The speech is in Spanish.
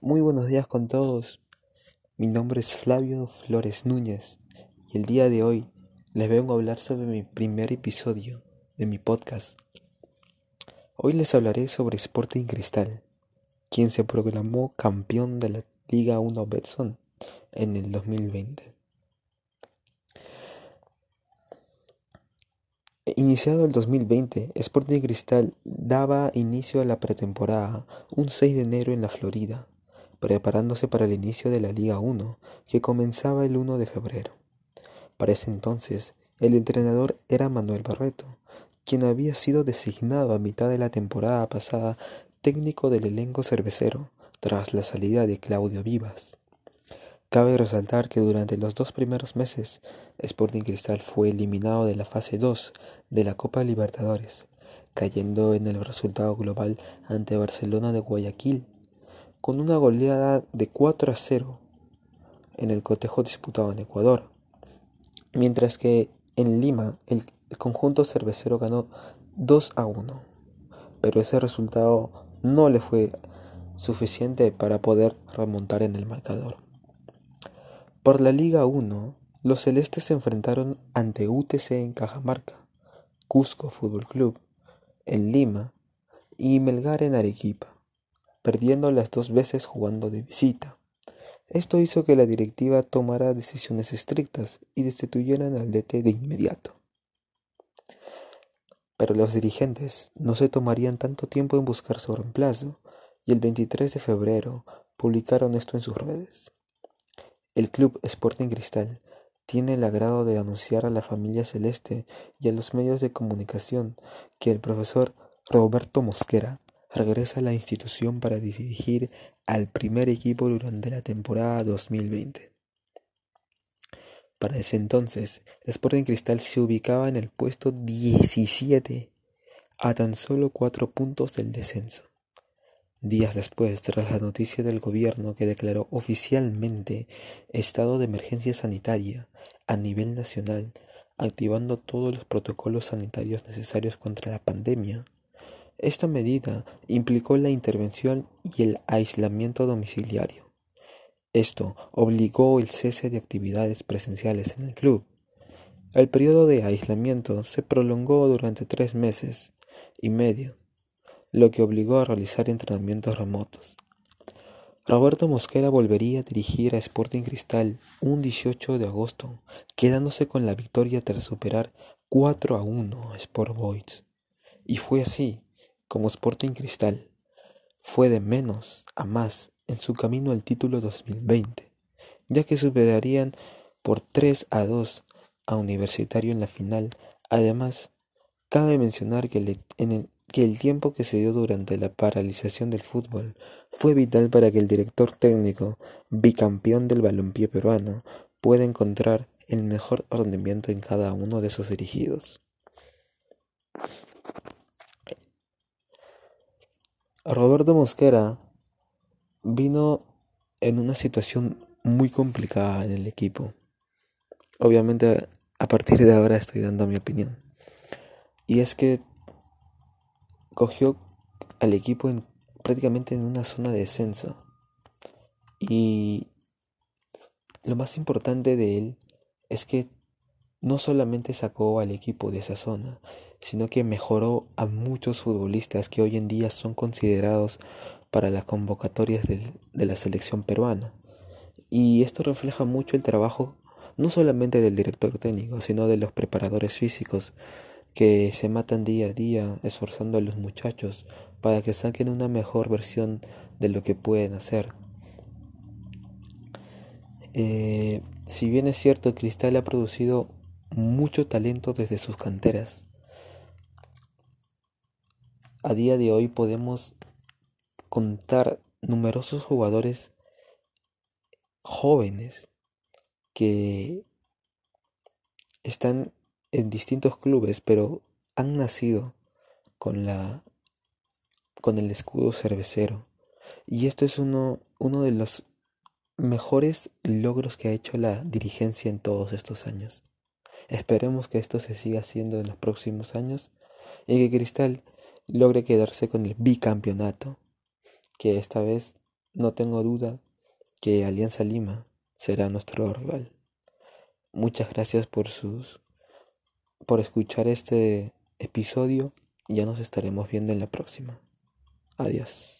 Muy buenos días con todos. Mi nombre es Flavio Flores Núñez y el día de hoy les vengo a hablar sobre mi primer episodio de mi podcast. Hoy les hablaré sobre Sporting Cristal, quien se proclamó campeón de la Liga 1 Betson en el 2020. Iniciado el 2020, Sporting Cristal daba inicio a la pretemporada un 6 de enero en la Florida, preparándose para el inicio de la Liga 1, que comenzaba el 1 de febrero. Para ese entonces, el entrenador era Manuel Barreto, quien había sido designado a mitad de la temporada pasada técnico del elenco cervecero, tras la salida de Claudio Vivas. Cabe resaltar que durante los dos primeros meses, Sporting Cristal fue eliminado de la fase 2 de la Copa Libertadores, cayendo en el resultado global ante Barcelona de Guayaquil, con una goleada de 4 a 0 en el cotejo disputado en Ecuador, mientras que en Lima el, conjunto cervecero ganó 2 a 1, pero ese resultado no le fue suficiente para poder remontar en el marcador. Por la Liga 1, los celestes se enfrentaron ante UTC en Cajamarca, Cusco Fútbol Club en Lima y Melgar en Arequipa, perdiendo las dos veces jugando de visita. Esto hizo que la directiva tomara decisiones estrictas y destituyeran al DT de inmediato. Pero los dirigentes no se tomarían tanto tiempo en buscar su reemplazo y el 23 de febrero publicaron esto en sus redes. El Club Sporting Cristal tiene el agrado de anunciar a la familia celeste y a los medios de comunicación que el profesor Roberto Mosquera regresa a la institución para dirigir al primer equipo durante la temporada 2020. Para ese entonces, Sporting Cristal se ubicaba en el puesto 17, a tan solo cuatro puntos del descenso. Días después, tras la noticia del gobierno que declaró oficialmente estado de emergencia sanitaria a nivel nacional, activando todos los protocolos sanitarios necesarios contra la pandemia, esta medida implicó la intervención y el aislamiento domiciliario. Esto obligó el cese de actividades presenciales en el club. El periodo de aislamiento se prolongó durante tres meses y medio lo que obligó a realizar entrenamientos remotos. Roberto Mosquera volvería a dirigir a Sporting Cristal un 18 de agosto, quedándose con la victoria tras superar 4 a 1 a Sport Boys. Y fue así como Sporting Cristal fue de menos a más en su camino al título 2020, ya que superarían por 3 a 2 a Universitario en la final. Además, cabe mencionar que el, que el tiempo que se dio durante la paralización del fútbol fue vital para que el director técnico, bicampeón del balompié peruano, pueda encontrar el mejor rendimiento en cada uno de sus dirigidos. Roberto Mosquera vino en una situación muy complicada en el equipo. Obviamente a partir de ahora estoy dando mi opinión. Y es que cogió al equipo en, prácticamente en una zona de descenso. Y lo más importante de él es que no solamente sacó al equipo de esa zona, sino que mejoró a muchos futbolistas que hoy en día son considerados para las convocatorias de, de la selección peruana. Y esto refleja mucho el trabajo no solamente del director técnico, sino de los preparadores físicos, que se matan día a día esforzando a los muchachos para que saquen una mejor versión de lo que pueden hacer. Eh, si bien es cierto, Cristal ha producido mucho talento desde sus canteras. A día de hoy podemos contar numerosos jugadores jóvenes que están en distintos clubes, pero han nacido con la con el escudo cervecero. Y esto es uno, uno de los mejores logros que ha hecho la dirigencia en todos estos años. Esperemos que esto se siga haciendo en los próximos años y que Cristal logre quedarse con el bicampeonato, que esta vez no tengo duda que Alianza Lima será nuestro rival. Muchas gracias por sus por escuchar este episodio. Ya nos estaremos viendo en la próxima. Adiós.